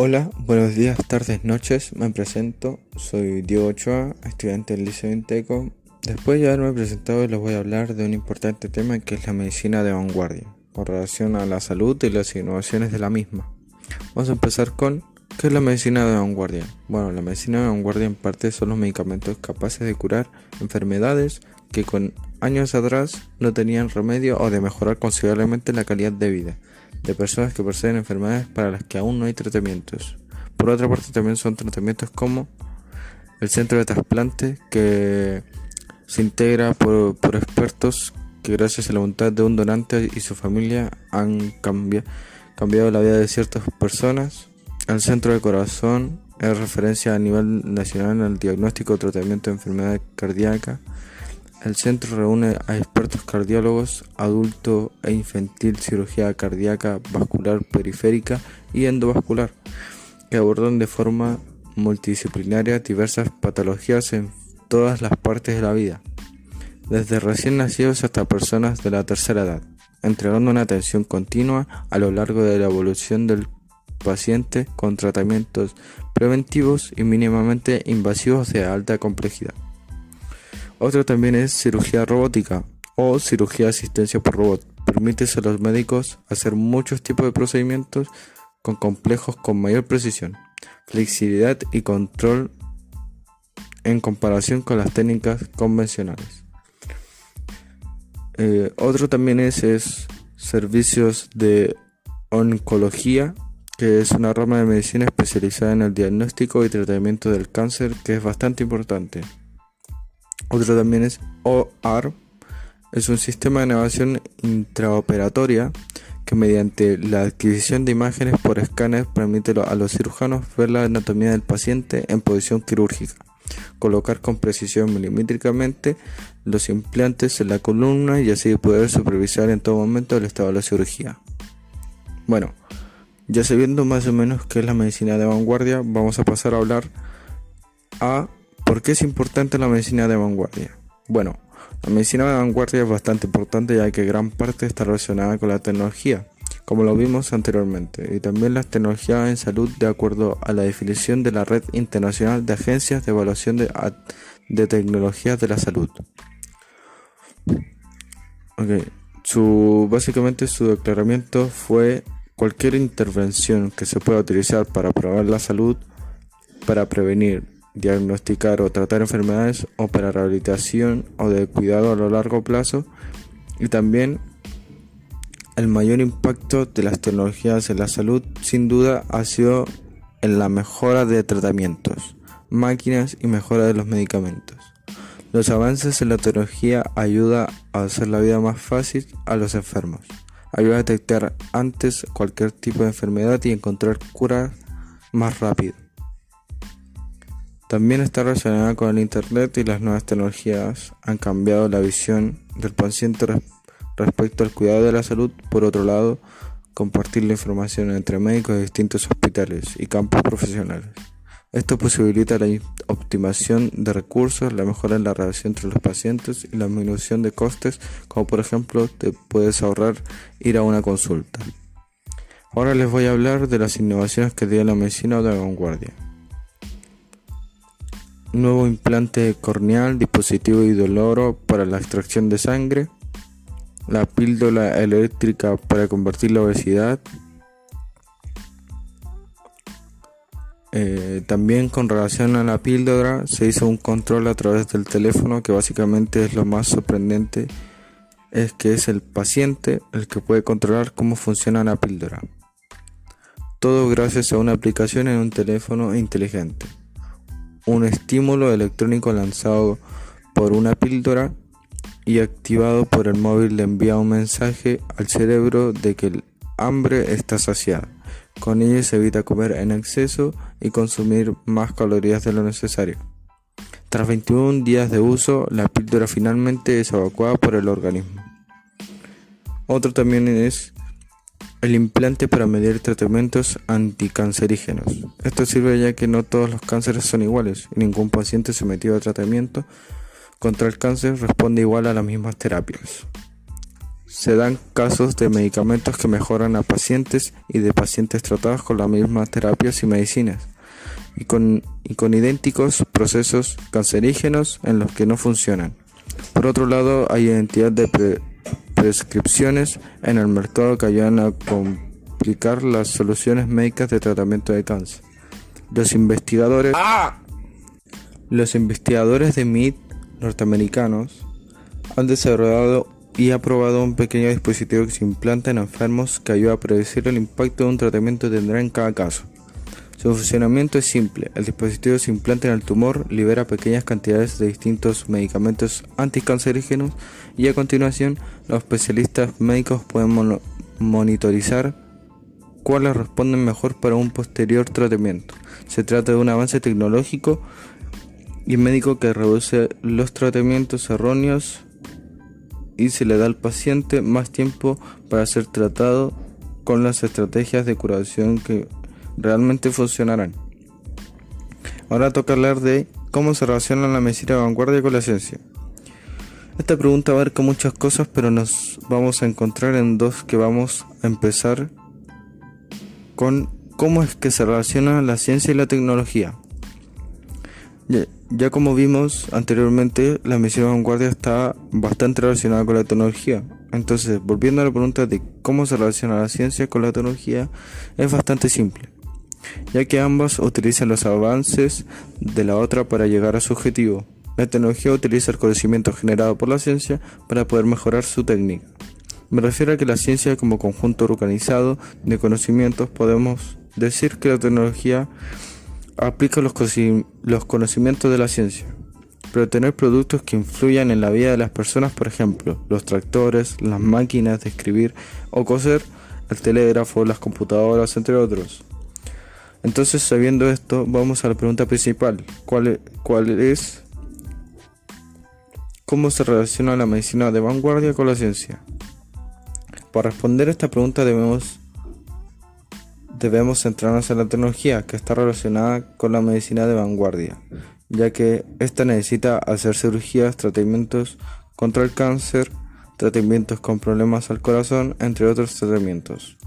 Hola, buenos días, tardes, noches. Me presento, soy Diego Ochoa, estudiante del Liceo Inteco. Después de haberme presentado, les voy a hablar de un importante tema que es la medicina de vanguardia, con relación a la salud y las innovaciones de la misma. Vamos a empezar con ¿qué es la medicina de vanguardia? Bueno, la medicina de vanguardia en parte son los medicamentos capaces de curar enfermedades que con años atrás no tenían remedio o de mejorar considerablemente la calidad de vida de personas que poseen enfermedades para las que aún no hay tratamientos. Por otra parte, también son tratamientos como el centro de trasplante, que se integra por, expertos que gracias a la voluntad de un donante y su familia han cambiado la vida de ciertas personas. El centro de corazón es referencia a nivel nacional al diagnóstico y tratamiento de enfermedades cardíacas el centro reúne a expertos cardiólogos, adulto e infantil, cirugía cardíaca, vascular periférica y endovascular, que abordan de forma multidisciplinaria diversas patologías en todas las partes de la vida, desde recién nacidos hasta personas de la tercera edad, entregando una atención continua a lo largo de la evolución del paciente con tratamientos preventivos y mínimamente invasivos de alta complejidad. Otro también es cirugía robótica o cirugía de asistencia por robot. Permite a los médicos hacer muchos tipos de procedimientos con complejos con mayor precisión, flexibilidad y control en comparación con las técnicas convencionales. Eh, otro también es, es servicios de oncología, que es una rama de medicina especializada en el diagnóstico y tratamiento del cáncer, que es bastante importante. Otro también es OAR, es un sistema de navegación intraoperatoria que mediante la adquisición de imágenes por escáner permite a los cirujanos ver la anatomía del paciente en posición quirúrgica, colocar con precisión milimétricamente los implantes en la columna y así poder supervisar en todo momento el estado de la cirugía. Bueno, ya sabiendo más o menos qué es la medicina de vanguardia, vamos a pasar a hablar a ¿Por qué es importante la medicina de vanguardia? Bueno, la medicina de vanguardia es bastante importante ya que gran parte está relacionada con la tecnología, como lo vimos anteriormente, y también las tecnologías en salud de acuerdo a la definición de la Red Internacional de Agencias de Evaluación de, de Tecnologías de la Salud. Su, básicamente su declaramiento fue cualquier intervención que se pueda utilizar para probar la salud, para prevenir, diagnosticar o tratar enfermedades o para rehabilitación o de cuidado a lo largo plazo y también el mayor impacto de las tecnologías en la salud sin duda ha sido en la mejora de tratamientos, máquinas y mejora de los medicamentos. Los avances en la tecnología ayuda a hacer la vida más fácil a los enfermos. Ayuda a detectar antes cualquier tipo de enfermedad y encontrar cura más rápido. También está relacionada con el Internet y las nuevas tecnologías han cambiado la visión del paciente respecto al cuidado de la salud. Por otro lado, compartir la información entre médicos de distintos hospitales y campos profesionales. Esto posibilita la optimización de recursos, la mejora en la relación entre los pacientes y la disminución de costes, como por ejemplo te puedes ahorrar ir a una consulta. Ahora les voy a hablar de las innovaciones que tiene la medicina de vanguardia nuevo implante corneal, dispositivo idoloro para la extracción de sangre, la píldora eléctrica para convertir la obesidad. Eh, también con relación a la píldora se hizo un control a través del teléfono que básicamente es lo más sorprendente es que es el paciente el que puede controlar cómo funciona la píldora. Todo gracias a una aplicación en un teléfono inteligente un estímulo electrónico lanzado por una píldora y activado por el móvil le envía un mensaje al cerebro de que el hambre está saciada. Con ello se evita comer en exceso y consumir más calorías de lo necesario. Tras 21 días de uso, la píldora finalmente es evacuada por el organismo. Otro también es el implante para medir tratamientos anticancerígenos. Esto sirve ya que no todos los cánceres son iguales y ningún paciente sometido a tratamiento contra el cáncer responde igual a las mismas terapias. se dan casos de medicamentos que mejoran a pacientes y de pacientes tratados con las mismas terapias y medicinas y con, y con idénticos procesos cancerígenos en los que no funcionan. Por otro lado, hay identidad de prescripciones en el mercado que ayudan a complicar las soluciones médicas de tratamiento de cáncer. Los investigadores, ¡Ah! los investigadores de MIT norteamericanos han desarrollado y aprobado un pequeño dispositivo que se implanta en enfermos que ayuda a predecir el impacto de un tratamiento que tendrá en cada caso. Su funcionamiento es simple. El dispositivo se implanta en el tumor, libera pequeñas cantidades de distintos medicamentos anticancerígenos y a continuación los especialistas médicos pueden monitorizar cuáles responden mejor para un posterior tratamiento. Se trata de un avance tecnológico y médico que reduce los tratamientos erróneos y se le da al paciente más tiempo para ser tratado con las estrategias de curación que realmente funcionarán. Ahora toca hablar de cómo se relaciona la medicina de vanguardia con la ciencia. Esta pregunta va a ver con muchas cosas, pero nos vamos a encontrar en dos que vamos a empezar con cómo es que se relaciona la ciencia y la tecnología. Ya, como vimos anteriormente, la medicina de vanguardia está bastante relacionada con la tecnología. Entonces, volviendo a la pregunta de cómo se relaciona la ciencia con la tecnología, es bastante simple ya que ambas utilizan los avances de la otra para llegar a su objetivo. La tecnología utiliza el conocimiento generado por la ciencia para poder mejorar su técnica. Me refiero a que la ciencia como conjunto organizado de conocimientos podemos decir que la tecnología aplica los, conocimientos de la ciencia. Pero tener productos que influyan en la vida de las personas, por ejemplo, los tractores, las máquinas de escribir o coser, el telégrafo, las computadoras, entre otros. Entonces, sabiendo esto, vamos a la pregunta principal. ¿Cuál, e-, cuál es cómo se relaciona la medicina de vanguardia con la ciencia? Para responder a esta pregunta debemos debemos centrarnos en la tecnología que está relacionada con la medicina de vanguardia, ya que esta necesita hacer cirugías, tratamientos contra el cáncer, tratamientos con problemas al corazón, entre otros tratamientos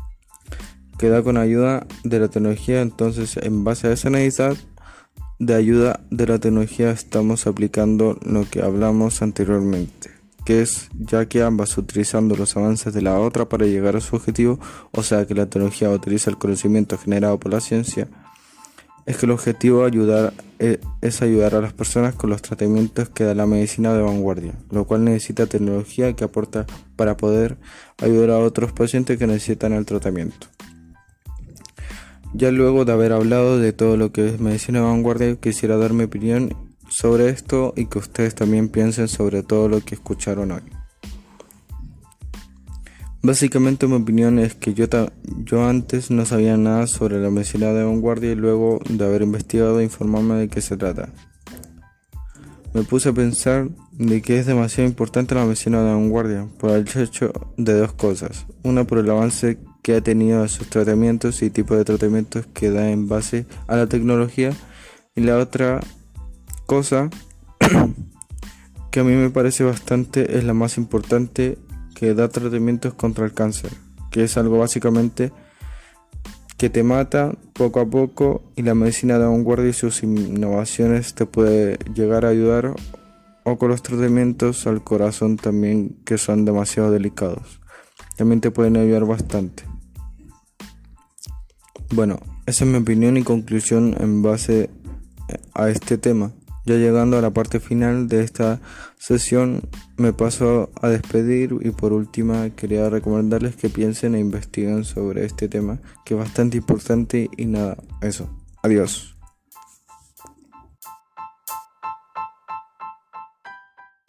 que da con ayuda de la tecnología. Entonces, en base a esa necesidad de ayuda de la tecnología, estamos aplicando lo que hablamos anteriormente, que es ya que ambas utilizando los avances de la otra para llegar a su objetivo, o sea que la tecnología utiliza el conocimiento generado por la ciencia, es que el objetivo ayudar, e, es ayudar a las personas con los tratamientos que da la medicina de vanguardia, lo cual necesita tecnología que aporta para poder ayudar a otros pacientes que necesitan el tratamiento. Ya luego de haber hablado de todo lo que es medicina vanguardia, quisiera dar mi opinión sobre esto y que ustedes también piensen sobre todo lo que escucharon hoy. Básicamente mi opinión es que yo, yo antes no sabía nada sobre la medicina de vanguardia y luego de haber investigado e informarme de qué se trata. Me puse a pensar de que es demasiado importante la medicina de vanguardia por el hecho de dos cosas. Una por el avance que ha tenido a sus tratamientos y tipo de tratamientos que da en base a la tecnología. Y la otra cosa que a mí me parece bastante es la más importante que da tratamientos contra el cáncer, que es algo básicamente que te mata poco a poco y la medicina de vanguardia y sus innovaciones te puede llegar a ayudar o con los tratamientos al corazón también que son demasiado delicados. También te pueden ayudar bastante. Bueno, esa es mi opinión y conclusión en base a este tema. Ya llegando a la parte final de esta sesión, me paso a despedir y por última quería recomendarles que piensen e investiguen sobre este tema, que es bastante importante y nada, eso. Adiós.